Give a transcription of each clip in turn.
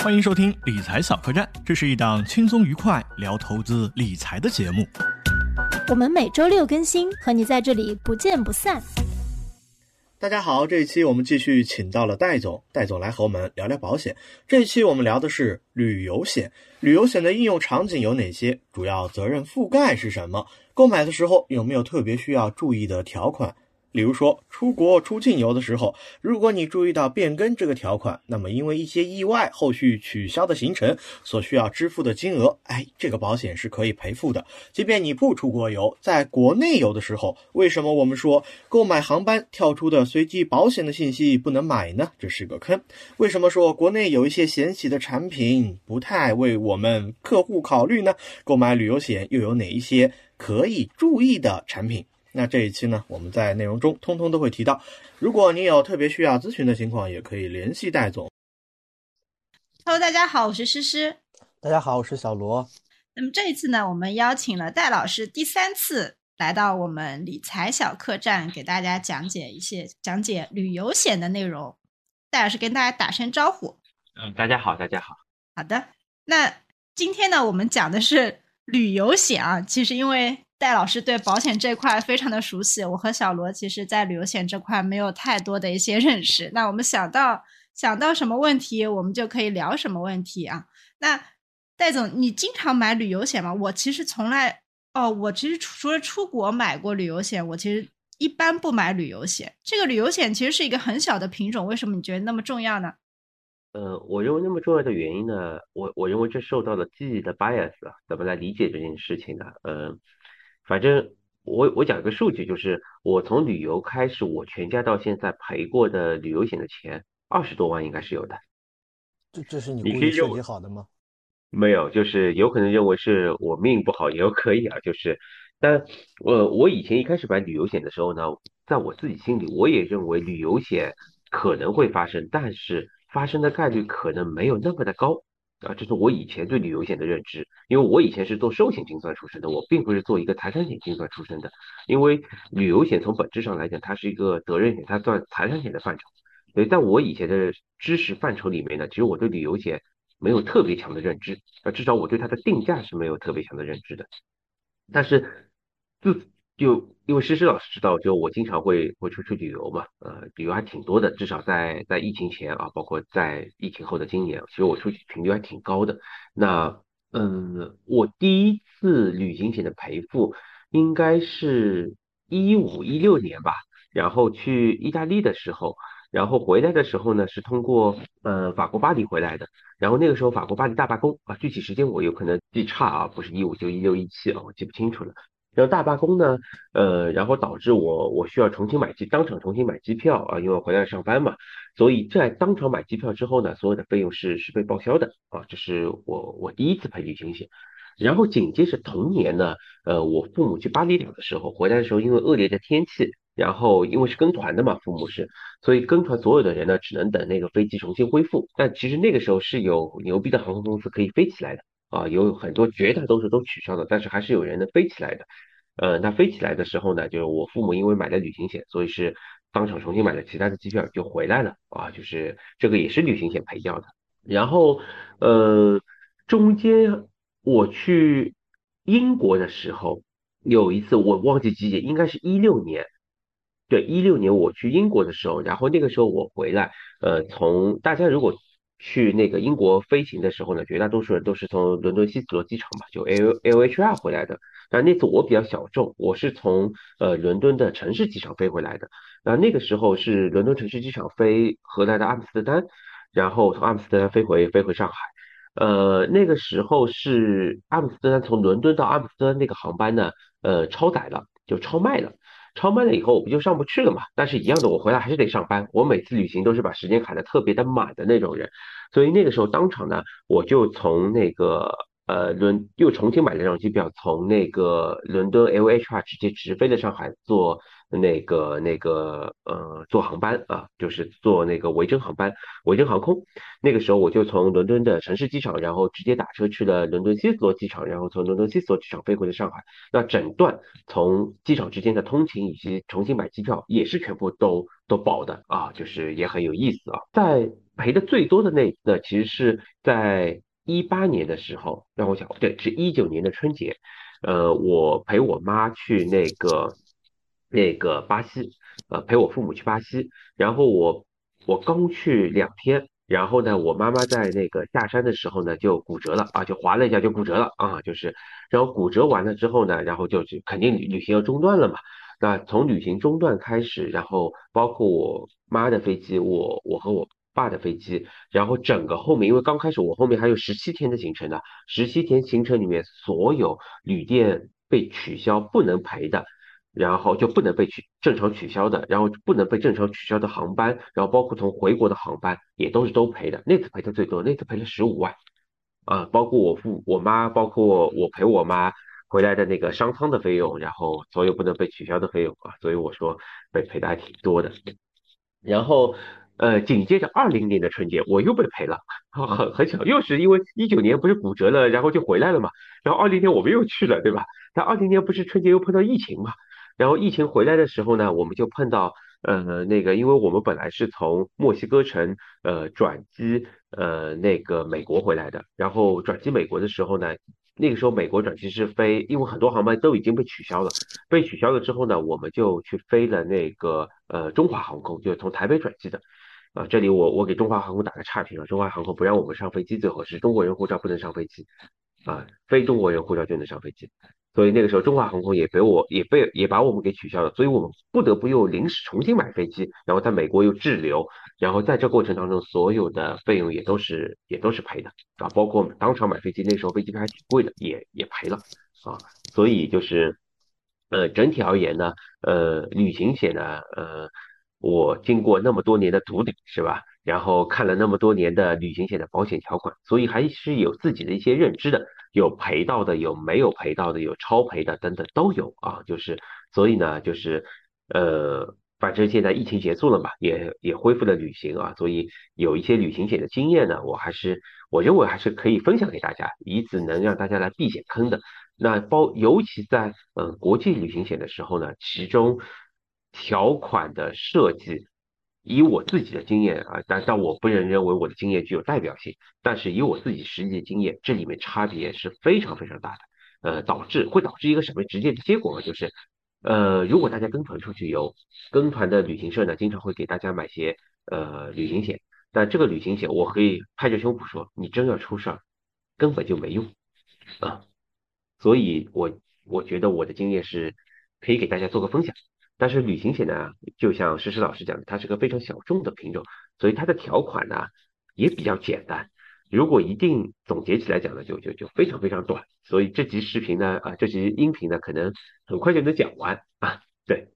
欢迎收听理财小客栈，这是一档轻松愉快聊投资理财的节目。我们每周六更新，和你在这里不见不散。大家好，这一期我们继续请到了戴总，戴总来和我们聊聊保险。这一期我们聊的是旅游险，旅游险的应用场景有哪些？主要责任覆盖是什么？购买的时候有没有特别需要注意的条款？比如说出国出境游的时候，如果你注意到变更这个条款，那么因为一些意外，后续取消的行程所需要支付的金额，哎，这个保险是可以赔付的。即便你不出国游，在国内游的时候，为什么我们说购买航班跳出的随机保险的信息不能买呢？这是个坑。为什么说国内有一些险企的产品不太为我们客户考虑呢？购买旅游险又有哪一些可以注意的产品？那这一期呢，我们在内容中通通都会提到。如果你有特别需要咨询的情况，也可以联系戴总。Hello，大家好，我是诗诗。大家好，我是小罗。那么这一次呢，我们邀请了戴老师第三次来到我们理财小客栈，给大家讲解一些讲解旅游险的内容。戴老师跟大家打声招呼。嗯，大家好，大家好。好的，那今天呢，我们讲的是旅游险啊。其实因为戴老师对保险这块非常的熟悉，我和小罗其实，在旅游险这块没有太多的一些认识。那我们想到想到什么问题，我们就可以聊什么问题啊。那戴总，你经常买旅游险吗？我其实从来哦，我其实除了出国买过旅游险，我其实一般不买旅游险。这个旅游险其实是一个很小的品种，为什么你觉得那么重要呢？呃，我认为那么重要的原因呢，我我认为这受到了记忆的 bias 啊，怎么来理解这件事情呢？嗯。反正我我讲一个数据，就是我从旅游开始，我全家到现在赔过的旅游险的钱二十多万应该是有的。这这是你故意设计好的吗？没有，就是有可能认为是我命不好也有可以啊，就是，但我我以前一开始买旅游险的时候呢，在我自己心里我也认为旅游险可能会发生，但是发生的概率可能没有那么的高。啊，这是我以前对旅游险的认知，因为我以前是做寿险精算出身的，我并不是做一个财产险精算出身的。因为旅游险从本质上来讲，它是一个责任险，它算财产险的范畴。所以在我以前的知识范畴里面呢，其实我对旅游险没有特别强的认知，啊，至少我对它的定价是没有特别强的认知的。但是自就因为诗诗老师知道，就我经常会会出去旅游嘛，呃，旅游还挺多的，至少在在疫情前啊，包括在疫情后的今年，其实我出去频率还挺高的。那嗯，我第一次旅行险的赔付应该是一五一六年吧，然后去意大利的时候，然后回来的时候呢是通过呃法国巴黎回来的，然后那个时候法国巴黎大罢工啊，具体时间我有可能记差啊，不是一五就一六一七啊，我记不清楚了。然后大罢工呢，呃，然后导致我我需要重新买机，当场重新买机票啊，因为我回来上班嘛，所以在当场买机票之后呢，所有的费用是是被报销的啊，这是我我第一次赔旅行险。然后紧接着同年呢，呃，我父母去巴厘岛的时候，回来的时候因为恶劣的天气，然后因为是跟团的嘛，父母是，所以跟团所有的人呢，只能等那个飞机重新恢复。但其实那个时候是有牛逼的航空公司可以飞起来的啊，有很多绝大多数都取消了，但是还是有人能飞起来的。呃，那飞起来的时候呢，就是我父母因为买了旅行险，所以是当场重新买了其他的机票就回来了啊，就是这个也是旅行险赔掉的。然后呃，中间我去英国的时候，有一次我忘记几点，应该是一六年，对，一六年我去英国的时候，然后那个时候我回来，呃，从大家如果去那个英国飞行的时候呢，绝大多数人都是从伦敦希斯罗机场嘛，就 L L H R 回来的。那那次我比较小众，我是从呃伦敦的城市机场飞回来的。那那个时候是伦敦城市机场飞荷兰的阿姆斯特丹，然后从阿姆斯特丹飞回飞回上海。呃，那个时候是阿姆斯特丹从伦敦到阿姆斯特丹那个航班呢，呃超载了，就超卖了。超卖了以后我不就上不去了嘛？但是一样的，我回来还是得上班。我每次旅行都是把时间卡的特别的满的那种人，所以那个时候当场呢，我就从那个。呃，伦又重新买了一张机票，从那个伦敦 L H R 直接直飞的上海，坐那个那个呃坐航班啊，就是坐那个维珍航班，维珍航空。那个时候我就从伦敦的城市机场，然后直接打车去了伦敦希斯罗机场，然后从伦敦希斯罗机场飞回了上海。那整段从机场之间的通勤以及重新买机票也是全部都都保的啊，就是也很有意思啊。在赔的最多的那一次，其实是在一八年的时候，让我想，对，是一九年的春节，呃，我陪我妈去那个那个巴西，呃，陪我父母去巴西，然后我我刚去两天。然后呢，我妈妈在那个下山的时候呢，就骨折了啊，就滑了一下就骨折了啊，就是，然后骨折完了之后呢，然后就就肯定旅旅行要中断了嘛。那从旅行中断开始，然后包括我妈的飞机，我我和我爸的飞机，然后整个后面，因为刚开始我后面还有十七天的行程呢，十七天行程里面所有旅店被取消不能赔的。然后就不能被取正常取消的，然后不能被正常取消的航班，然后包括从回国的航班也都是都赔的。那次赔的最多，那次赔了十五万，啊，包括我父我妈，包括我陪我妈回来的那个商舱的费用，然后所有不能被取消的费用啊，所以我说被赔的还挺多的。然后呃，紧接着二零年的春节我又被赔了，很很巧，又是因为一九年不是骨折了，然后就回来了嘛，然后二零年我们又去了，对吧？但二零年不是春节又碰到疫情嘛？然后疫情回来的时候呢，我们就碰到，呃，那个，因为我们本来是从墨西哥城，呃，转机，呃，那个美国回来的。然后转机美国的时候呢，那个时候美国转机是飞，因为很多航班都已经被取消了。被取消了之后呢，我们就去飞了那个，呃，中华航空，就是从台北转机的。啊，这里我我给中华航空打个差评啊，中华航空不让我们上飞机，最后是中国人护照不能上飞机，啊，非中国人护照就能上飞机。所以那个时候，中华航空也被我也被也把我们给取消了，所以我们不得不又临时重新买飞机，然后在美国又滞留，然后在这过程当中，所有的费用也都是也都是赔的啊，包括我们当场买飞机，那时候飞机票还挺贵的，也也赔了啊。所以就是，呃，整体而言呢，呃，旅行险呢，呃，我经过那么多年的读理是吧？然后看了那么多年的旅行险的保险条款，所以还是有自己的一些认知的。有赔到的，有没有赔到的，有超赔的等等都有啊，就是所以呢，就是呃，反正现在疫情结束了嘛，也也恢复了旅行啊，所以有一些旅行险的经验呢，我还是我认为还是可以分享给大家，以此能让大家来避险坑的。那包尤其在嗯国际旅行险的时候呢，其中条款的设计。以我自己的经验啊，但但我不认认为我的经验具有代表性。但是以我自己实际的经验，这里面差别是非常非常大的。呃，导致会导致一个什么直接的结果呢？就是，呃，如果大家跟团出去游，跟团的旅行社呢，经常会给大家买些呃旅行险。但这个旅行险，我可以拍着胸脯说，你真要出事儿，根本就没用啊。所以我我觉得我的经验是可以给大家做个分享。但是旅行险呢，就像诗诗老师讲的，它是个非常小众的品种，所以它的条款呢也比较简单。如果一定总结起来讲呢，就就就非常非常短。所以这集视频呢，啊，这集音频呢，可能很快就能讲完啊。对，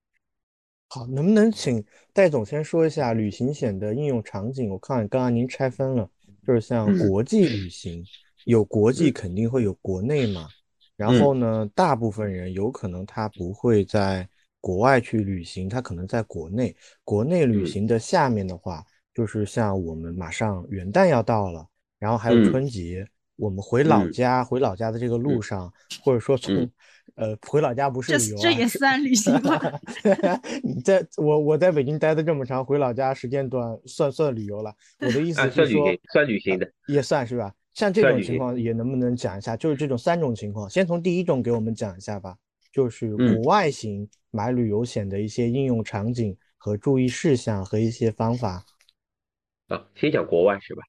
好，能不能请戴总先说一下旅行险的应用场景？我看刚刚您拆分了，就是像国际旅行，有国际肯定会有国内嘛。然后呢，大部分人有可能他不会在。国外去旅行，他可能在国内。国内旅行的下面的话，就是像我们马上元旦要到了，然后还有春节，我们回老家，回老家的这个路上，或者说从，呃，回老家不是旅游，这也算旅行吗？你在我我在北京待的这么长，回老家时间短，算算旅游了。我的意思是说，算旅行的，也算是吧。像这种情况，也能不能讲一下？就是这种三种情况，先从第一种给我们讲一下吧。就是国外型买旅游险的一些应用场景和注意事项和一些方法。啊，先讲国外是吧？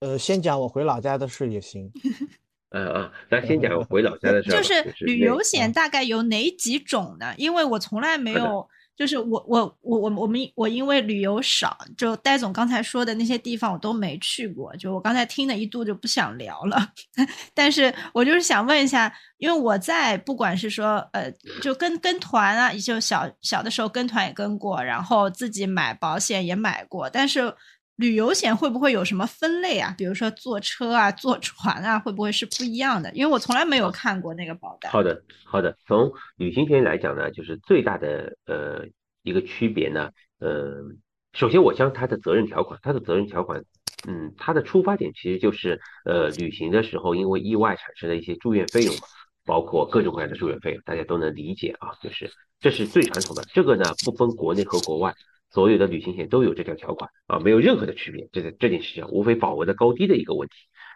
呃，先讲我回老家的事也行。嗯嗯，那先讲我回老家的事。就是旅游险大概有哪几种呢？因为我从来没有。就是我我我我我们我因为旅游少，就戴总刚才说的那些地方我都没去过，就我刚才听了一度就不想聊了。但是我就是想问一下，因为我在不管是说呃，就跟跟团啊，就小小的时候跟团也跟过，然后自己买保险也买过，但是。旅游险会不会有什么分类啊？比如说坐车啊、坐船啊，会不会是不一样的？因为我从来没有看过那个保单。好的，好的。从旅行险来讲呢，就是最大的呃一个区别呢，呃，首先我将它的责任条款，它的责任条款，嗯，它的出发点其实就是呃旅行的时候因为意外产生的一些住院费用嘛，包括各种各样的住院费用，大家都能理解啊，就是这是最传统的，这个呢不分国内和国外。所有的旅行险都有这条条款啊，没有任何的区别。这个这件事情无非保额的高低的一个问题。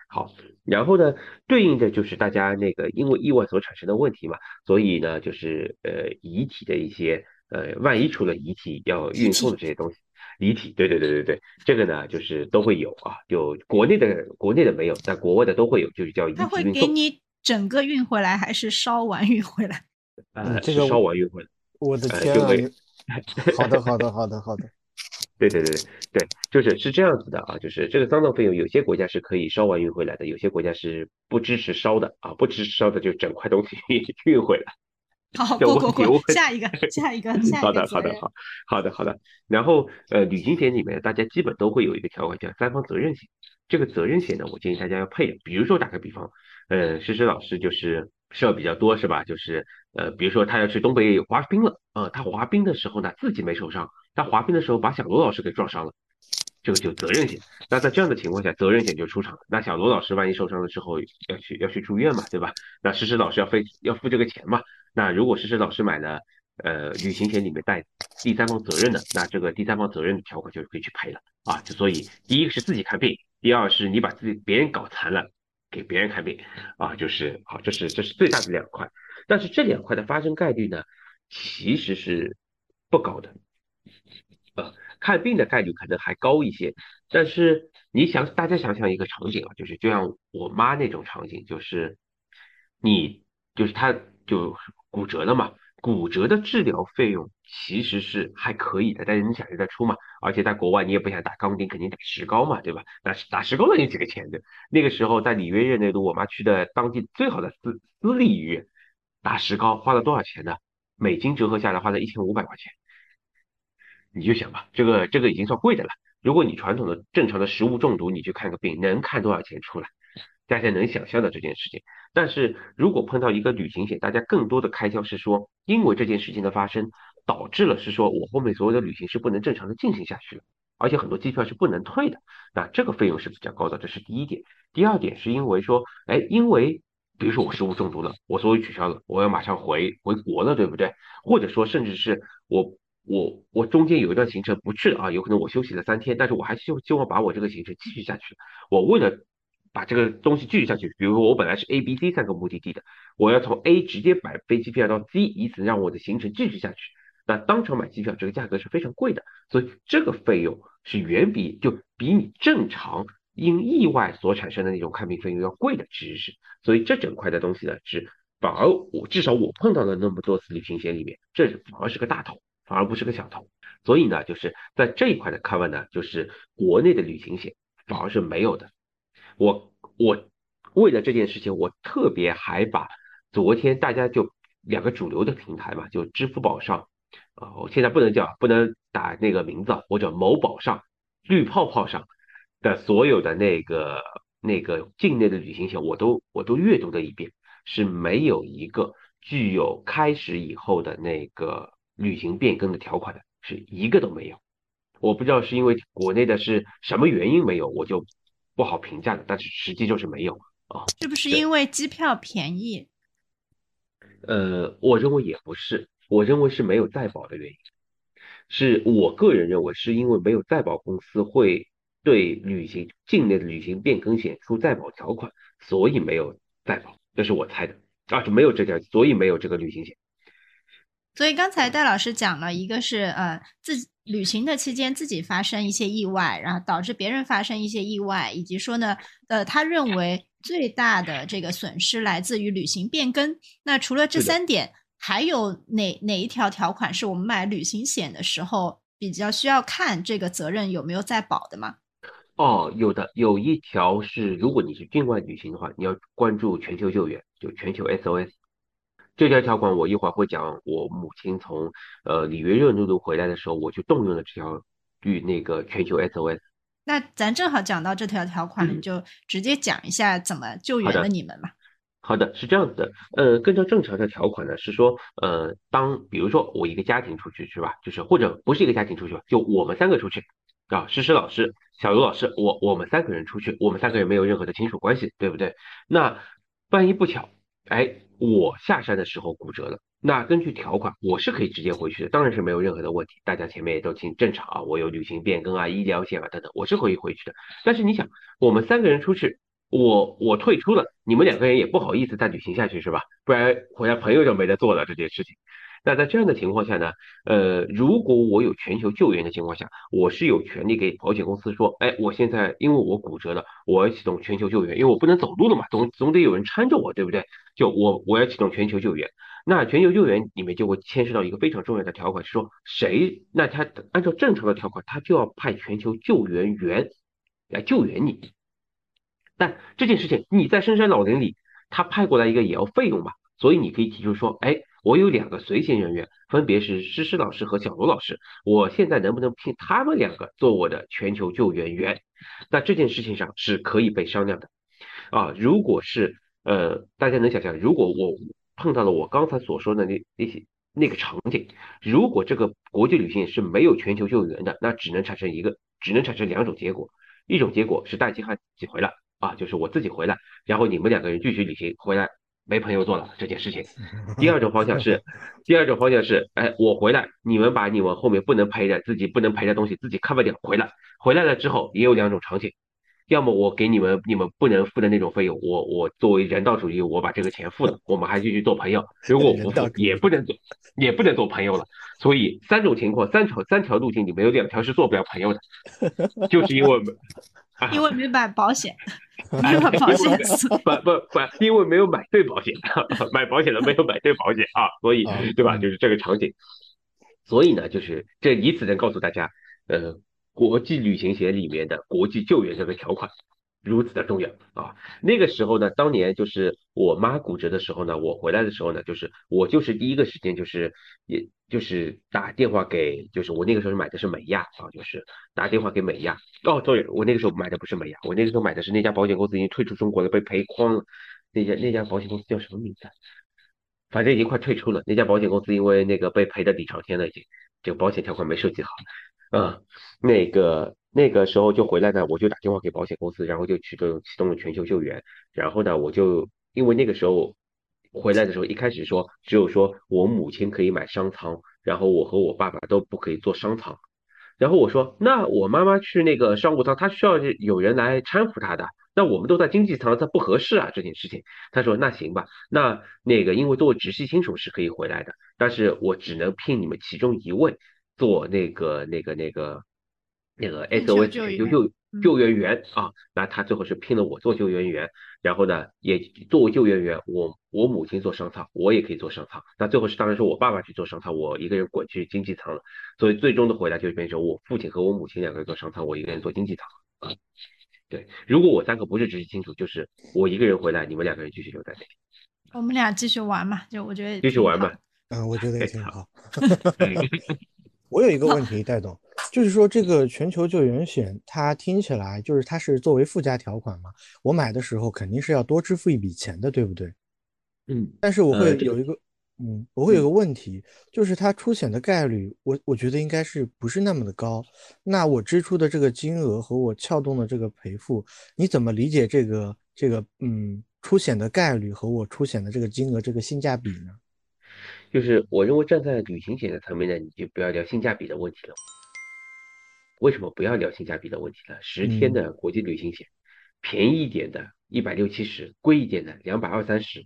好，然后呢，对应的就是大家那个因为意外所产生的问题嘛，所以呢，就是呃遗体的一些呃万一出了遗体要运送的这些东西，遗体，对对对对对，这个呢就是都会有啊，就国内的国内的没有，但国外的都会有，就是叫遗体他会，给你整个运回来，还是烧完运回来？呃，嗯这个烧完运回来。我的呃天啊！好的，好的，好的，好的。对对对对对，就是是这样子的啊，就是这个丧葬费用，有些国家是可以烧完运回来的，有些国家是不支持烧的啊，不支持烧的就整块东西运回来。好，这过过过，下一个，下一个，下好一个好的，好的，好，好的，好的。然后呃，旅行险里面大家基本都会有一个条款叫三方责任险。这个责任险呢，我建议大家要配的。比如说打个比方，呃，诗诗老师就是事儿比较多是吧？就是呃，比如说他要去东北滑冰了，呃，他滑冰的时候呢自己没受伤，他滑冰的时候把小罗老师给撞伤了。这个就责任险，那在这样的情况下，责任险就出场了。那小罗老师万一受伤了之后要去要去住院嘛，对吧？那诗诗老师要费要付这个钱嘛。那如果诗诗老师买了呃旅行险里面带第三方责任的，那这个第三方责任的条款就可以去赔了啊。就所以第一个是自己看病，第二是你把自己别人搞残了，给别人看病啊，就是好，这是这是最大的两块。但是这两块的发生概率呢，其实是不高的。呃，看病的概率可能还高一些，但是你想，大家想想一个场景啊，就是就像我妈那种场景，就是你就是她就骨折了嘛，骨折的治疗费用其实是还可以的，但是你想着得出嘛，而且在国外你也不想打钢钉，肯定打石膏嘛，对吧？打打石膏能有几个钱的？那个时候在里约热内卢，我妈去的当地最好的私私立医院，打石膏花了多少钱呢？美金折合下来花了一千五百块钱。你就想吧，这个这个已经算贵的了。如果你传统的正常的食物中毒，你去看个病，能看多少钱出来？大家能想象的这件事情。但是如果碰到一个旅行险，大家更多的开销是说，因为这件事情的发生，导致了是说我后面所有的旅行是不能正常的进行下去了，而且很多机票是不能退的。那这个费用是比较高的，这是第一点。第二点是因为说，哎，因为比如说我食物中毒了，我所有取消了，我要马上回回国了，对不对？或者说甚至是我。我我中间有一段行程不去了啊，有可能我休息了三天，但是我还是希希望把我这个行程继续下去。我为了把这个东西继续下去，比如说我本来是 A、B、C 三个目的地的，我要从 A 直接买飞机票到 C，以此让我的行程继续下去。那当场买机票这个价格是非常贵的，所以这个费用是远比就比你正常因意外所产生的那种看病费用要贵的知识。所以这整块的东西呢，是反而我至少我碰到了那么多次旅行险里面，这反而是个大头。反而不是个小头，所以呢，就是在这一块的 cover 呢，就是国内的旅行险反而是没有的。我我为了这件事情，我特别还把昨天大家就两个主流的平台嘛，就支付宝上啊，我现在不能叫不能打那个名字，我叫某宝上、绿泡泡上的所有的那个那个境内的旅行险，我都我都阅读了一遍，是没有一个具有开始以后的那个。旅行变更的条款的是一个都没有，我不知道是因为国内的是什么原因没有，我就不好评价的。但是实际就是没有啊，是不是因为机票便宜？呃，我认为也不是，我认为是没有在保的原因，是我个人认为是因为没有在保公司会对旅行境内的旅行变更险出在保条款，所以没有在保，这是我猜的啊，就没有这条，所以没有这个旅行险。所以刚才戴老师讲了一个是呃自己旅行的期间自己发生一些意外，然后导致别人发生一些意外，以及说呢呃他认为最大的这个损失来自于旅行变更。那除了这三点，还有哪哪一条条款是我们买旅行险的时候比较需要看这个责任有没有在保的吗？哦，有的，有一条是如果你是境外旅行的话，你要关注全球救援，就全球 SOS。这条条款我一会儿会讲。我母亲从呃里约热内卢回来的时候，我就动用了这条与那个全球 SOS。那咱正好讲到这条条款，你就直接讲一下怎么救援了你们嘛。好的，是这样子的。呃，根据正常的条款呢，是说呃，当比如说我一个家庭出去是吧，就是或者不是一个家庭出去吧，就我们三个出去啊，诗诗老师、小刘老师，我我们三个人出去，我们三个人没有任何的亲属关系，对不对？那万一不巧。哎，我下山的时候骨折了，那根据条款我是可以直接回去的，当然是没有任何的问题。大家前面也都挺正常啊，我有旅行变更啊、医疗险啊等等，我是可以回去的。但是你想，我们三个人出去，我我退出了，你们两个人也不好意思再旅行下去是吧？不然回来朋友就没得做了这件事情。那在这样的情况下呢，呃，如果我有全球救援的情况下，我是有权利给保险公司说，哎，我现在因为我骨折了，我要启动全球救援，因为我不能走路了嘛，总总得有人搀着我，对不对？就我我要启动全球救援，那全球救援里面就会牵涉到一个非常重要的条款，是说谁，那他按照正常的条款，他就要派全球救援员来救援你，但这件事情你在深山老林里，他派过来一个也要费用嘛，所以你可以提出说，哎。我有两个随行人员，分别是诗诗老师和小罗老师。我现在能不能聘他们两个做我的全球救援员？那这件事情上是可以被商量的啊。如果是呃，大家能想象，如果我碰到了我刚才所说的那那些那个场景，如果这个国际旅行是没有全球救援的，那只能产生一个，只能产生两种结果。一种结果是戴金汉自己回来啊，就是我自己回来，然后你们两个人继续旅行回来。没朋友做了这件事情。第二种方向是，第二种方向是，哎，我回来，你们把你们后面不能陪的、自己不能陪的东西自己 cover 掉，回来，回来了之后也有两种场景，要么我给你们你们不能付的那种费用，我我作为人道主义，我把这个钱付了，我们还继续做朋友。如果我不付，也不能做，也不能做朋友了。所以三种情况，三条三条路径里面有两条是做不了朋友的，就是因为。因为没买保险，没有保险不不不，因为没有买对保险，买保险的没有买对保险啊，所以对吧？就是这个场景，所以呢，就是这以此能告诉大家，呃，国际旅行险里面的国际救援这个条款。如此的重要啊！那个时候呢，当年就是我妈骨折的时候呢，我回来的时候呢，就是我就是第一个时间就是，也就是打电话给，就是我那个时候买的是美亚啊，就是打电话给美亚。哦，对，我那个时候买的不是美亚，我那个时候买的是那家保险公司已经退出中国了，被赔光了。那家那家保险公司叫什么名字？反正已经快退出了。那家保险公司因为那个被赔的底朝天了，已经这个保险条款没设计好。啊，那个。那个时候就回来呢，我就打电话给保险公司，然后就启动启动了全球救援。然后呢，我就因为那个时候回来的时候，一开始说只有说我母亲可以买商舱，然后我和我爸爸都不可以坐商舱。然后我说，那我妈妈去那个商务舱，她需要有人来搀扶她的。那我们都在经济舱，这不合适啊，这件事情。他说那行吧，那那个因为作为直系亲属是可以回来的，但是我只能聘你们其中一位做那个那个那个。那个 SOS 救救救援员啊，那他最后是聘了我做救援员，然后呢，也作为救援员，我我母亲做商舱，我也可以做商舱。那最后是当然是我爸爸去做商舱，我一个人滚去经济舱了。所以最终的回来就变成我父亲和我母亲两个人做商舱，我一个人做经济舱啊。对，如果我三个不是直系亲属，就是我一个人回来，你们两个人继续留在那里。我们俩继续玩嘛，就我觉得继续玩嘛。嗯，我觉得也挺好。我有一个问题，戴总。就是说，这个全球救援险，它听起来就是它是作为附加条款嘛。我买的时候肯定是要多支付一笔钱的，对不对？嗯。但是我会有一个，嗯，我会有个问题，就是它出险的概率，我我觉得应该是不是那么的高。那我支出的这个金额和我撬动的这个赔付，你怎么理解这个这个嗯出险的概率和我出险的这个金额这个性价比呢？就是我认为站在旅行险的层面呢，你就不要聊性价比的问题了。为什么不要聊性价比的问题了？十天的国际旅行险，便宜一点的，一百六七十；贵一点的，两百二三十。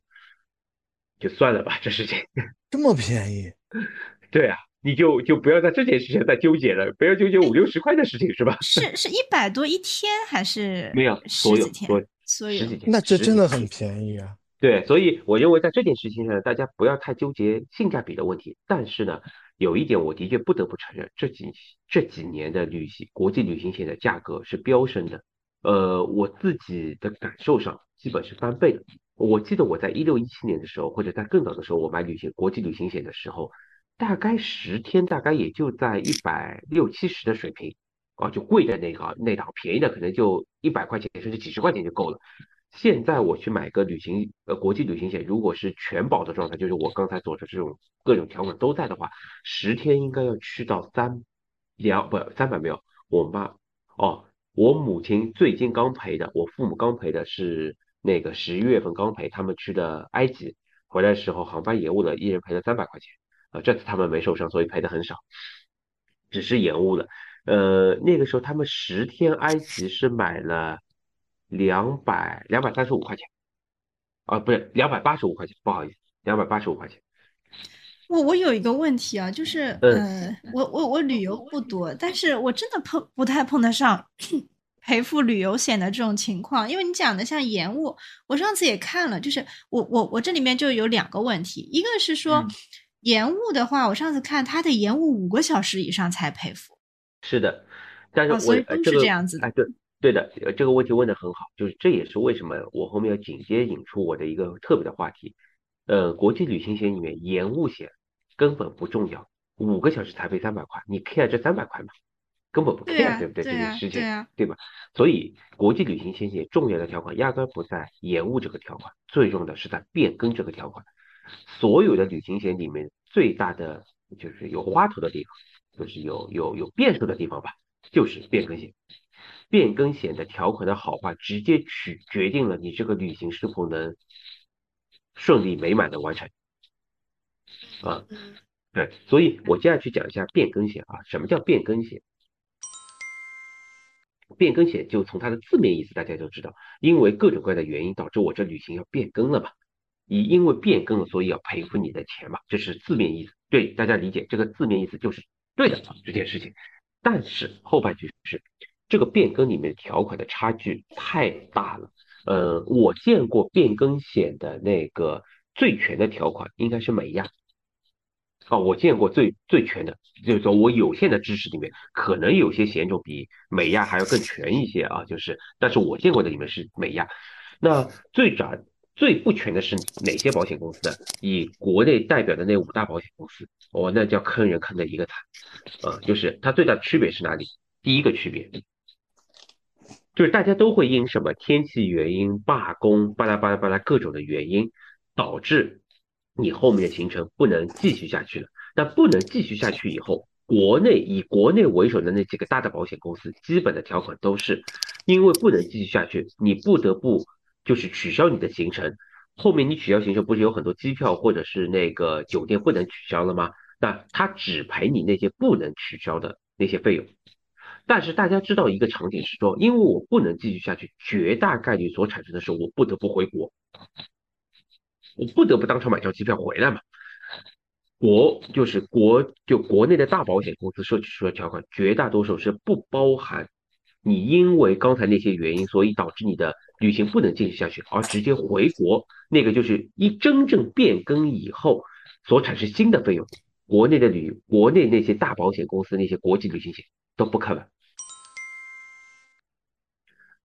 就算了吧，这事情 这么便宜。对啊，你就就不要在这件事情再纠结了，不要纠结五六十块的事情，是吧？是是一百多一天还是没有？所有所所有十几天，那这真的很便宜啊。对，所以我认为在这件事情上，大家不要太纠结性价比的问题。但是呢。有一点，我的确不得不承认，这几这几年的旅行国际旅行险的价格是飙升的。呃，我自己的感受上，基本是翻倍的。我记得我在一六一七年的时候，或者在更早的时候，我买旅行国际旅行险的时候，大概十天大概也就在一百六七十的水平，啊，就贵的那个那档，便宜的可能就一百块钱甚至几十块钱就够了。现在我去买个旅行呃国际旅行险，如果是全保的状态，就是我刚才所说的这种各种条款都在的话，十天应该要去到三两不三百没有，我妈哦，我母亲最近刚赔的，我父母刚赔的是那个十一月份刚赔，他们去的埃及，回来的时候航班延误了，一人赔了三百块钱。啊，这次他们没受伤，所以赔的很少，只是延误了。呃，那个时候他们十天埃及是买了两百两百三十五块钱，啊，不是两百八十五块钱，不好意思，两百八十五块钱。我我有一个问题啊，就是呃，我我我旅游不多，但是我真的碰不太碰得上 赔付旅游险的这种情况，因为你讲的像延误，我上次也看了，就是我我我这里面就有两个问题，一个是说延误的话，我上次看它得延误五个小时以上才赔付。是的，但是我所以都是这样子的。哎，对对的，这个问题问的很好，就是这也是为什么我后面要紧接引出我的一个特别的话题。呃，国际旅行险里面延误险根本不重要，五个小时才赔三百块，你 care 这三百块吗？根本不 care，对不对？这件事情，对吧？所以国际旅行险险重要的条款压根不在延误这个条款，最重要的是在变更这个条款。所有的旅行险里面最大的就是有花头的地方。就是有有有变数的地方吧，就是变更险。变更险的条款的好坏，直接取决定了你这个旅行是否能顺利美满的完成。啊，对，所以我接下去讲一下变更险啊，什么叫变更险？变更险就从它的字面意思大家就知道，因为各种各样的原因导致我这旅行要变更了嘛，以因为变更了，所以要赔付你的钱嘛，这是字面意思。对，大家理解这个字面意思就是。对的这件事情，但是后半句是这个变更里面条款的差距太大了。呃，我见过变更险的那个最全的条款应该是美亚。哦，我见过最最全的，就是说我有限的知识里面，可能有些险种比美亚还要更全一些啊。就是，但是我见过的里面是美亚。那最早。最不全的是哪些保险公司呢？以国内代表的那五大保险公司，哦，那叫坑人坑的一个惨啊！就是它最大的区别是哪里？第一个区别就是大家都会因什么天气原因、罢工、巴拉巴拉巴拉各种的原因，导致你后面的行程不能继续下去了。那不能继续下去以后，国内以国内为首的那几个大的保险公司，基本的条款都是，因为不能继续下去，你不得不。就是取消你的行程，后面你取消行程不是有很多机票或者是那个酒店不能取消了吗？那他只赔你那些不能取消的那些费用。但是大家知道一个场景是说，因为我不能继续下去，绝大概率所产生的是我不得不回国，我不得不当场买张机票回来嘛。国就是国就国内的大保险公司设计出的条款，绝大多数是不包含你因为刚才那些原因，所以导致你的。旅行不能继续下去，而直接回国，那个就是一真正变更以后所产生新的费用，国内的旅国内那些大保险公司那些国际旅行险都不可能。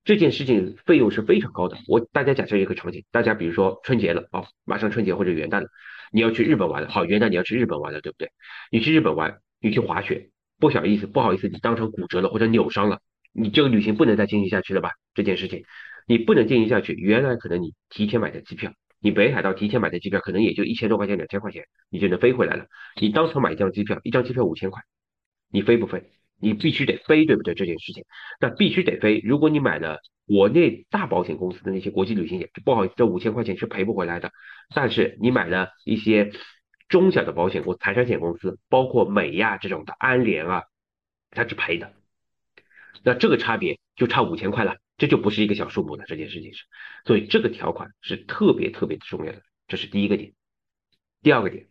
这件事情费用是非常高的。我大家假设一个场景，大家比如说春节了，哦，马上春节或者元旦了，你要去日本玩了，好，元旦你要去日本玩了，对不对？你去日本玩，你去滑雪，不好意思，不好意思，你当场骨折了或者扭伤了，你这个旅行不能再进行下去了吧？这件事情。你不能进行下去。原来可能你提前买的机票，你北海道提前买的机票可能也就一千多块钱、两千块钱，你就能飞回来了。你当场买一张机票，一张机票五千块，你飞不飞？你必须得飞，对不对？这件事情，那必须得飞。如果你买了国内大保险公司的那些国际旅行险，不好意思，这五千块钱是赔不回来的。但是你买了一些中小的保险公、财产险公司，包括美亚这种的安联啊，它是赔的。那这个差别就差五千块了。这就不是一个小数目了，这件事情是，所以这个条款是特别特别重要的，这是第一个点。第二个点，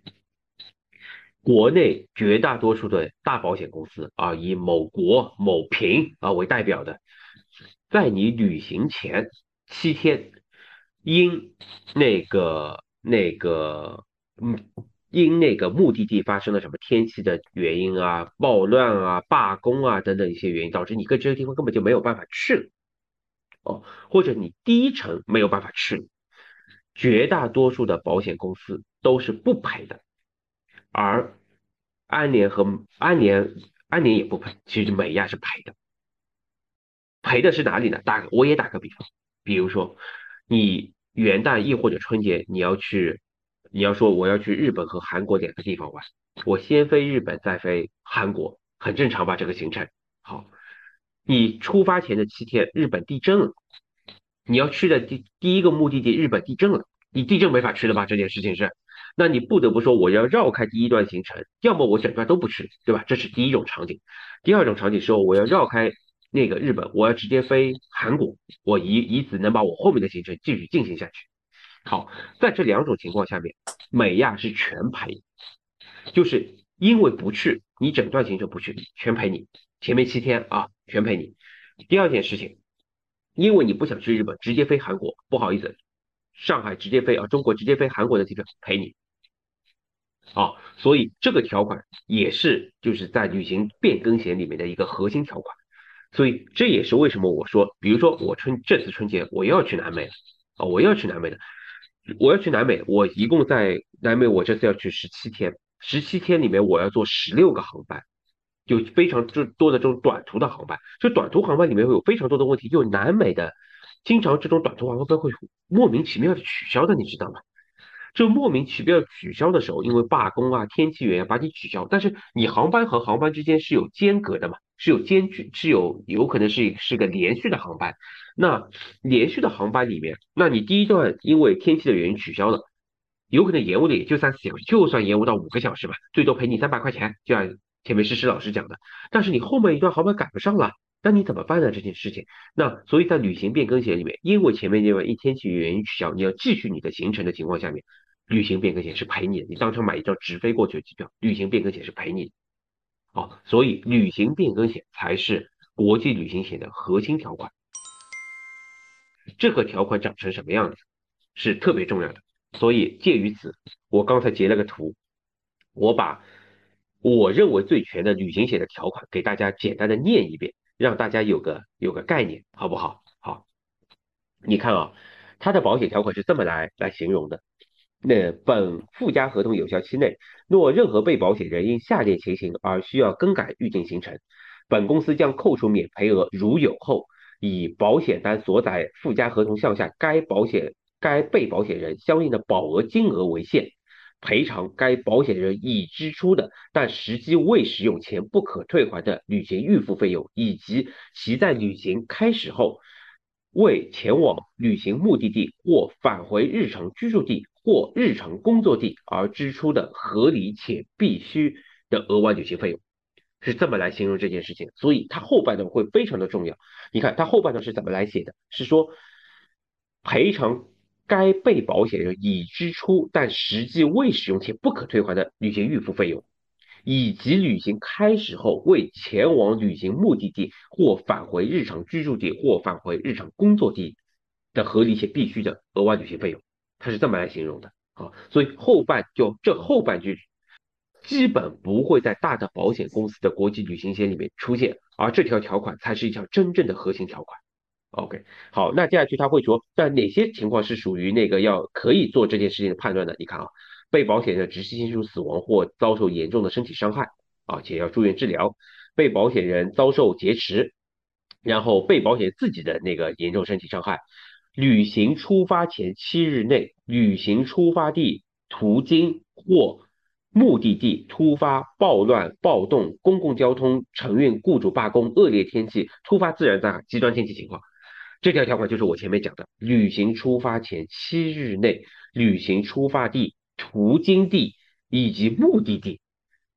国内绝大多数的大保险公司啊，以某国某平啊为代表的，在你旅行前七天，因那个那个嗯，因那个目的地发生了什么天气的原因啊、暴乱啊、罢工啊等等一些原因，导致你跟这个地方根本就没有办法去了。哦，或者你第一程没有办法去，绝大多数的保险公司都是不赔的，而安联和安联安联也不赔，其实美亚是赔的，赔的是哪里呢？打我也打个比方，比如说你元旦亦或者春节你要去，你要说我要去日本和韩国两个地方玩，我先飞日本再飞韩国，很正常吧？这个行程好。你出发前的七天，日本地震了，你要去的第第一个目的地日本地震了，你地震没法去了吧？这件事情是，那你不得不说我要绕开第一段行程，要么我整段都不去，对吧？这是第一种场景。第二种场景是我要绕开那个日本，我要直接飞韩国，我以以此能把我后面的行程继续进行下去。好，在这两种情况下面，美亚是全赔，就是因为不去，你整段行程不去，全赔你，前面七天啊，全赔你。第二件事情。因为你不想去日本，直接飞韩国，不好意思，上海直接飞啊，中国直接飞韩国的机票赔你，啊，所以这个条款也是就是在旅行变更险里面的一个核心条款，所以这也是为什么我说，比如说我春这次春节我要去南美了啊，我要去南美的，我要去南美，我一共在南美我这次要去十七天，十七天里面我要坐十六个航班。就非常就多的这种短途的航班，就短途航班里面会有非常多的问题，就南美的经常这种短途航班会莫名其妙的取消的，你知道吗？就莫名其妙取消的时候，因为罢工啊、天气原因把你取消，但是你航班和航班之间是有间隔的嘛，是有间距，是有有可能是是个连续的航班。那连续的航班里面，那你第一段因为天气的原因取消了，有可能延误的也就三四小时，就算延误到五个小时吧，最多赔你三百块钱，就按前面是施老师讲的，但是你后面一段航班赶不上了，那你怎么办呢？这件事情，那所以在旅行变更险里面，因为前面那段因天气原因取消，你要继续你的行程的情况下面，旅行变更险是赔你的。你当场买一张直飞过去的机票，旅行变更险是赔你的。哦，所以旅行变更险才是国际旅行险的核心条款。这个条款长成什么样子是特别重要的。所以介于此，我刚才截了个图，我把。我认为最全的旅行险的条款，给大家简单的念一遍，让大家有个有个概念，好不好？好，你看啊，它的保险条款是这么来来形容的。那本附加合同有效期内，若任何被保险人因下列情形而需要更改预定行程，本公司将扣除免赔额，如有后，以保险单所载附加合同项下该保险该被保险人相应的保额金额为限。赔偿该保险人已支出的但实际未使用前不可退还的旅行预付费用，以及其在旅行开始后为前往旅行目的地或返回日常居住地或日常工作地而支出的合理且必须的额外旅行费用，是这么来形容这件事情。所以它后半段会非常的重要。你看它后半段是怎么来写的？是说赔偿。该被保险人已支出但实际未使用且不可退还的旅行预付费用，以及旅行开始后未前往旅行目的地或返回日常居住地或返回日常工作地的合理且必须的额外旅行费用，他是这么来形容的啊。所以后半就这后半句基本不会在大的保险公司的国际旅行险里面出现，而这条条款才是一条真正的核心条款。OK，好，那接下去他会说，在哪些情况是属于那个要可以做这件事情的判断呢？你看啊，被保险人直系亲属死亡或遭受严重的身体伤害啊，且要住院治疗；被保险人遭受劫持，然后被保险自己的那个严重身体伤害；旅行出发前七日内，旅行出发地途经或目的地突发暴乱、暴动、公共交通承运雇主罢工、恶劣天气、突发自然灾害、极端天气情况。这条条款就是我前面讲的，旅行出发前七日内，旅行出发地、途经地以及目的地，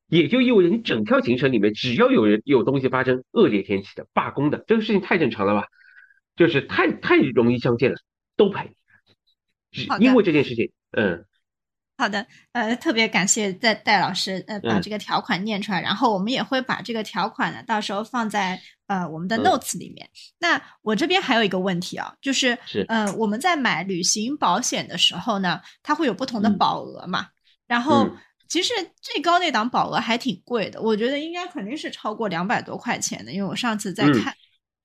也就意味着你整条行程里面，只要有人有东西发生，恶劣天气的、罢工的，这个事情太正常了吧？就是太太容易相见了，都赔。因为这件事情，嗯。好的，呃，特别感谢戴戴老师，呃，把这个条款念出来，然后我们也会把这个条款呢，到时候放在呃我们的 notes 里面。那我这边还有一个问题啊，就是，是，呃，我们在买旅行保险的时候呢，它会有不同的保额嘛？然后其实最高那档保额还挺贵的，我觉得应该肯定是超过两百多块钱的，因为我上次在看。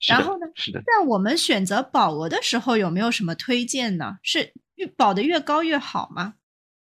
然后呢，是的，在我们选择保额的时候，有没有什么推荐呢？是越保的越高越好吗？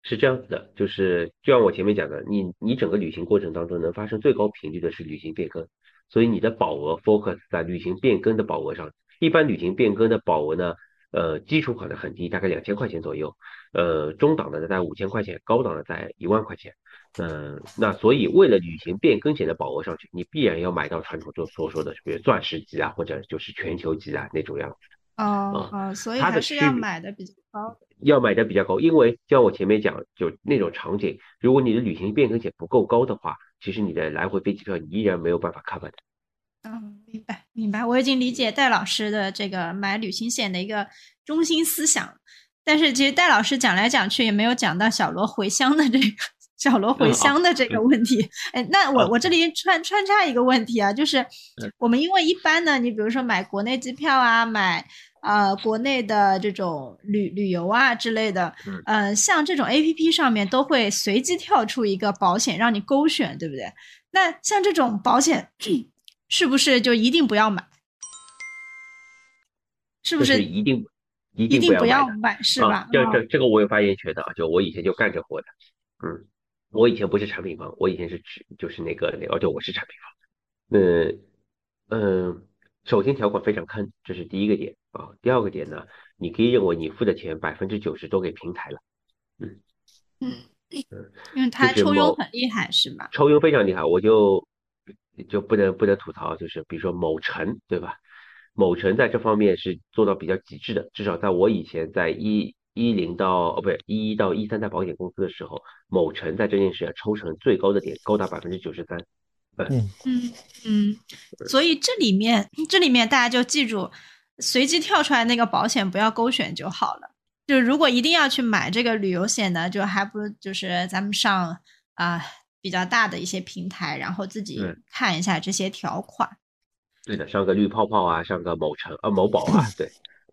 是这样子的，就是就像我前面讲的，你你整个旅行过程当中能发生最高频率的是旅行变更，所以你的保额 focus 在旅行变更的保额上。一般旅行变更的保额呢，呃，基础款的很低，大概两千块钱左右，呃，中档的呢在五千块钱，高档的在一万块钱。嗯，那所以为了旅行变更险的保额上去，你必然要买到传统中所说的，比如钻石级啊，或者就是全球级啊那种样子。哦哦，所以还是要买的比较高。要买的比较高，因为像我前面讲，就那种场景，如果你的旅行变更险不够高的话，其实你的来回飞机票你依然没有办法 cover 的。嗯，明白明白，我已经理解戴老师的这个买旅行险的一个中心思想。但是其实戴老师讲来讲去也没有讲到小罗回乡的这个小罗回乡的这个问题。哎，那我我这里穿穿插一个问题啊，就是我们因为一般呢，你比如说买国内机票啊，买呃国内的这种旅旅游啊之类的，嗯呃，像这种 A P P 上面都会随机跳出一个保险让你勾选，对不对？那像这种保险，是不是就一定不要买？是不是是一定一一定不要要买？是啊吧？啊这这这个我有发言权的啊，就我以前就干这活的，嗯，我以前不是产品方，我以前是指就是那个那个，哦，对，我是产品方。嗯嗯，首先条款非常坑，这是第一个点啊。第二个点呢，你可以认为你付的钱百分之九十都给平台了，嗯，嗯因为它就是某抽佣很厉害，是吧？抽佣非常厉害，我就就不能不能吐槽，就是比如说某城，对吧？某城在这方面是做到比较极致的，至少在我以前在一一零到哦不是一一到一三在保险公司的时候，某城在这件事上抽成最高的点高达百分之九十三。嗯嗯嗯，所以这里面这里面大家就记住，随机跳出来那个保险不要勾选就好了。就如果一定要去买这个旅游险呢，就还不如就是咱们上啊、比较大的一些平台，然后自己看一下这些条款。对的，上个绿泡泡啊，上个某城啊某宝啊，对，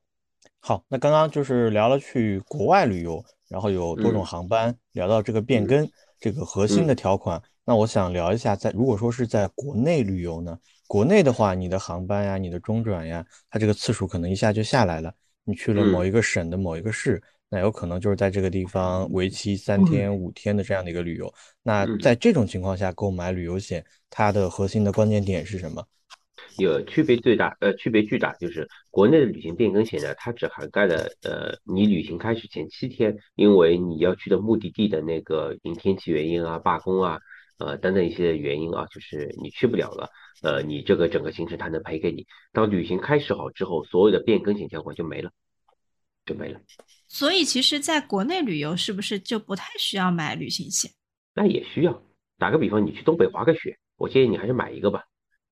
好，那刚刚就是聊了去国外旅游，然后有多种嗯航班，聊到这个变嗯更，这个核心的条款。那我想聊一下在，如果说是在国内旅游呢，国内的话，你的航班呀，你的中转呀，它这个次数可能一下就下来了。你去了某嗯一个省的某一个市，那有可能就是在这个地方为期三天、五天的这样的一个旅游。那嗯在这种情况下购买旅游险，它的核心的关键点是什么？有区别最大，呃，区别巨大，就是国内的旅行变更险呢，它只涵盖了呃你旅行开始前七天，因为你要去的目的地的那个因天气原因啊、罢工啊，呃等等一些原因啊，就是你去不了了，呃，你这个整个行程它能赔给你。当旅行开始好之后，所有的变更险条款就没了，就没了。所以其实在国内旅游是不是就不太需要买旅行险？那也需要，打个比方，你去东北滑个雪，我建议你还是买一个吧，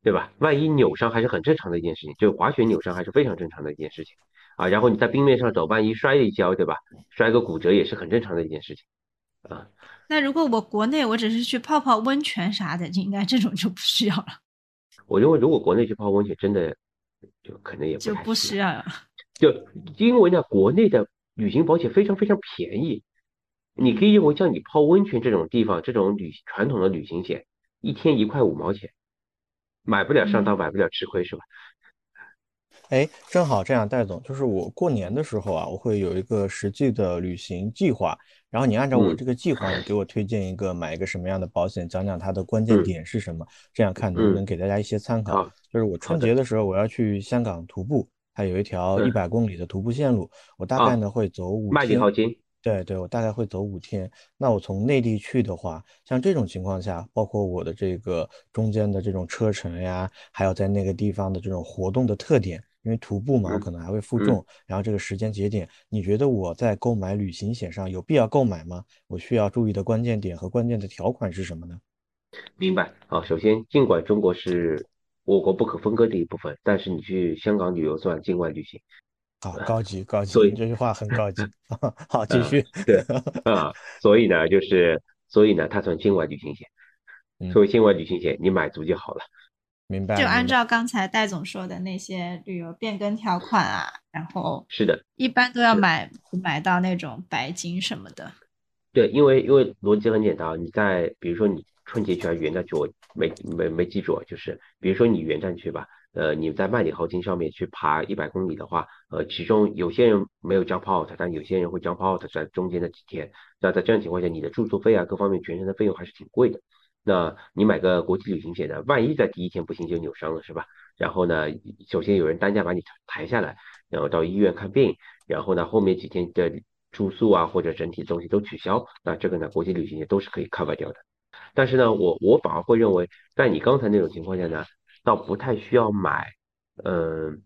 对吧？万一扭伤还是很正常的一件事情，就是滑雪扭伤还是非常正常的一件事情啊。然后你在冰面上走，万一摔一跤，对吧？摔个骨折也是很正常的一件事情啊。那如果我国内我只是去泡泡温泉啥的，就应该这种就不需要了，我认为如果国内去泡温泉，真的就可能也不就不需需要了。就因为呢，国内的旅行保险非常非常便宜，你可以认为像你泡温泉这种地方，这种旅传统的旅行险，一天一块五毛钱，买不了上当，买不了吃亏，是吧？哎，正好这样，戴总，就是我过年的时候啊，我会有一个实际的旅行计划，然后你按照我嗯。这个计划你，给我推荐一个买一个什么样的保险，讲讲它的关键嗯。点是什么，这样看能不嗯。能给大家一些参考。就是我春节的时候我要去香港徒步，它有一条嗯一百公里的徒步线路，我大啊概呢会走五天。对对，我大概会走五天。那我从内地去的话，像这种情况下，包括我的这个中间的这种车程呀，还有在那个地方的这种活动的特点，因为徒步嘛，我嗯可能还会负嗯重，然后这个时间节点，你觉得我在购买旅行险上有必要购买吗？我需要注意的关键点和关键的条款是什么呢？明白好。首先，尽管中国是我国不可分割的一部分，但是你去香港旅游算境外旅行。好，高级高级，所以这句话很高级。好，继啊续。对 啊，所以呢，就是所以呢，它算境外旅行险。嗯作为境外旅行险，你买足就好了。明白。就按照刚才戴总说的那些旅游变更条款啊，然后是的，一般都要买买到那种白金什么的。对，因为因为逻辑很简单啊，你在比如说你春节去还是元旦去，我没没没记住，就是比如说你原站去吧，呃，你在麦理浩径上面去爬一百公里的话，呃，其中有些人没有 jump out，但有些人会 jump out 在中间的几天，那在这样情况下，你的住宿费啊各方面全程的费用还是挺贵的。那你买个国际旅行险呢，万一在第一天不行就扭伤了，是吧？然后呢，首先有人担架把你抬下来，然后到医院看病，然后呢，后面几天的住宿啊或者整体东西都取消，那这个呢，国际旅行险都是可以 cover 掉的。但是呢，我我反而会认为，在你刚才那种情况下呢，倒不太需要买，嗯、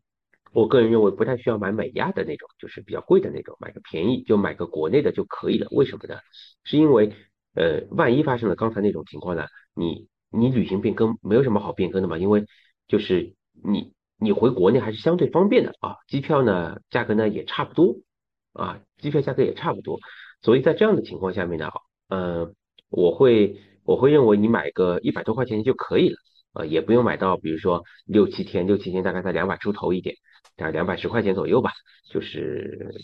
我个人认为不太需要买美亚的那种，就是比较贵的那种，买个便宜就买个国内的就可以了。为什么呢？是因为呃，万一发生了刚才那种情况呢，你你旅行变更没有什么好变更的嘛，因为就是你你回国内还是相对方便的啊，机票呢价格呢也差不多啊，机票价格也差不多，所以在这样的情况下面呢，呃，我会我会认为你买个一百多块钱就可以了。呃，也不用买到，比如说六七天，六七天大概在两百出头一点，大概两百十块钱左右吧，就是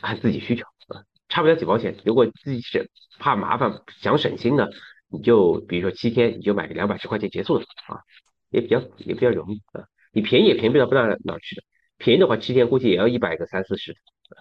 看自己需求啊，差不了几毛钱。如果自己省怕麻烦想省心呢，你就比如说七天，你就买个两百十块钱结束了啊，也比较也比较容易啊。你便宜也便宜不到不到哪去的，便宜的话七天估计也要一百个三四十。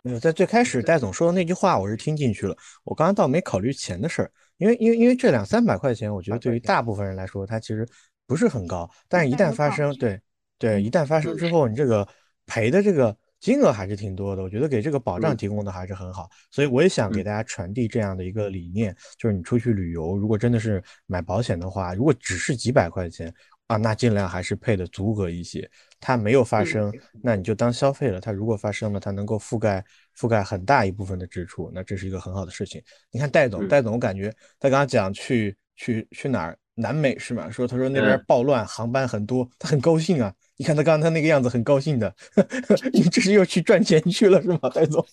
没有，在最开始戴总说的那句话，我是听进去了。我刚刚倒没考虑钱的事儿，因为因为因为这两三百块钱，我觉得对于大部分人来说，它其实。不是很高，但是一旦发生，对对，一旦发生之后，你这个赔的这个金额还是挺多的。我觉得给这个保障提供的还是很好，所以我也想给大家传递这样的一个理念，就是你出去旅游，如果真的是买保险的话，如果只是几百块钱啊，那尽量还是配的足额一些。它没有发生，那你就当消费了；它如果发生了，它能够覆盖覆盖很大一部分的支出，那这是一个很好的事情。你看戴总，戴总，我感觉他刚刚讲去去去哪儿？南美是吗？说他说那边暴乱，航班很多，他很高兴啊。你看他刚刚他那个样子，很高兴的。你这是又去赚钱去了是吗，戴总？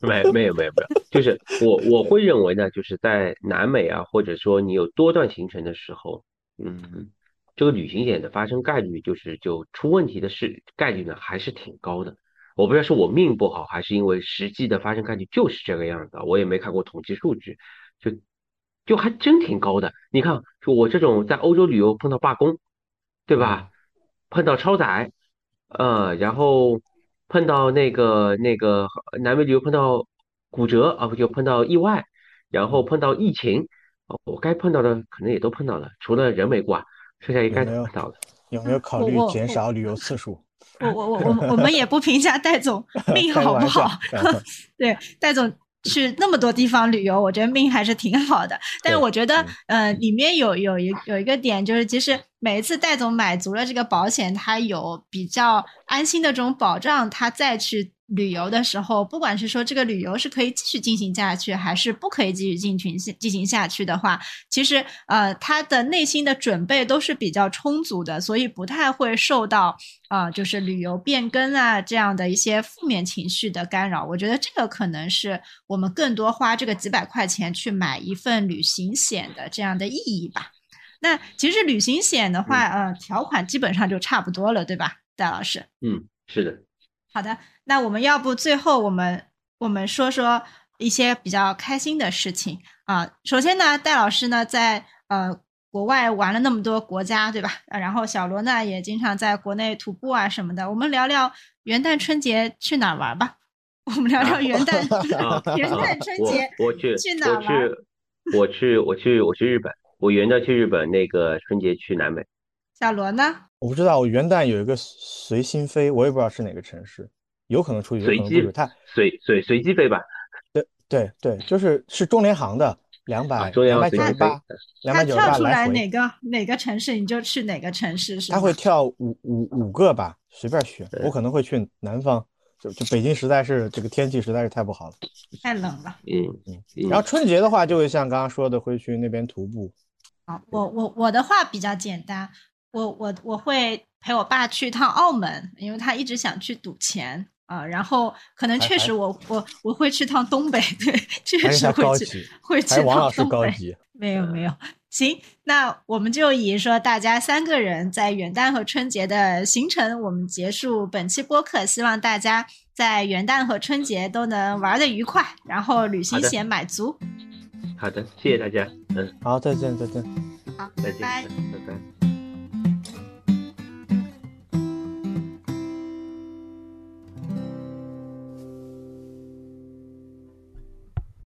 没没有没有没有，就是我我会认为呢，就是在南美啊，或者说你有多段行程的时候，嗯，这个旅行险的发生概率，就是就出问题的事概率呢，还是挺高的。我不知道是我命不好，还是因为实际的发生概率就是这个样子。我也没看过统计数据，就。就还真挺高的，你看，就我这种在欧洲旅游碰到罢工，对吧？碰到超载，呃，然后碰到那个那个南美旅游碰到骨折啊，不就碰到意外，然后碰到疫情，我该碰到的可能也都碰到了，除了人没挂，剩下应该碰到的。有没有考虑减少旅游次数？我我我我我们也不评价戴总 命好不好 对戴总。去那么多地方旅游，我觉得命还是挺好的。但是我觉得，呃，里面有有一有一个点，就是其实每一次戴总买足了这个保险，他有比较安心的这种保障，他再去。旅游的时候，不管是说这个旅游是可以继续进行下去，还是不可以继续进行进行下去的话，其实呃，他的内心的准备都是比较充足的，所以不太会受到啊，就是旅游变更啊这样的一些负面情绪的干扰。我觉得这个可能是我们更多花这个几百块钱去买一份旅行险的这样的意义吧。那其实旅行险的话，呃，条款基本上就差不多了，对吧，戴老师？嗯，是的。好的，那我们要不最后我们我们说说一些比较开心的事情啊。首先呢，戴老师呢在呃国外玩了那么多国家，对吧？然后小罗呢也经常在国内徒步啊什么的。我们聊聊元旦春节去哪儿玩吧？我们聊聊元旦 元旦春节我去去哪玩？我去我去我去日本。我元旦去日本，那个春节去南美。小罗呢？我不知道，我元旦有一个随心飞，我也不知道是哪个城市，有可能出去，随机，它随随随机飞吧。对对对，就是是中联航的，两百两百九十八，两百九十八跳出来哪个哪个城市你就去哪个城市，是他会跳五五五个吧，随便选。我可能会去南方，就就北京实在是这个天气实在是太不好了，太冷了。嗯嗯。然后春节的话，就会像刚刚说的，会去那边徒步。好，我我我的话比较简单。我我我会陪我爸去一趟澳门，因为他一直想去赌钱啊。然后可能确实我我我会去趟东北，对，确实会去会去趟东北。没有没有，行，那我们就以说大家三个人在元旦和春节的行程，我们结束本期播客。希望大家在元旦和春节都能玩的愉快，然后旅行险买足。好的，谢谢大家。嗯，好，再见再见。好再见拜，拜拜。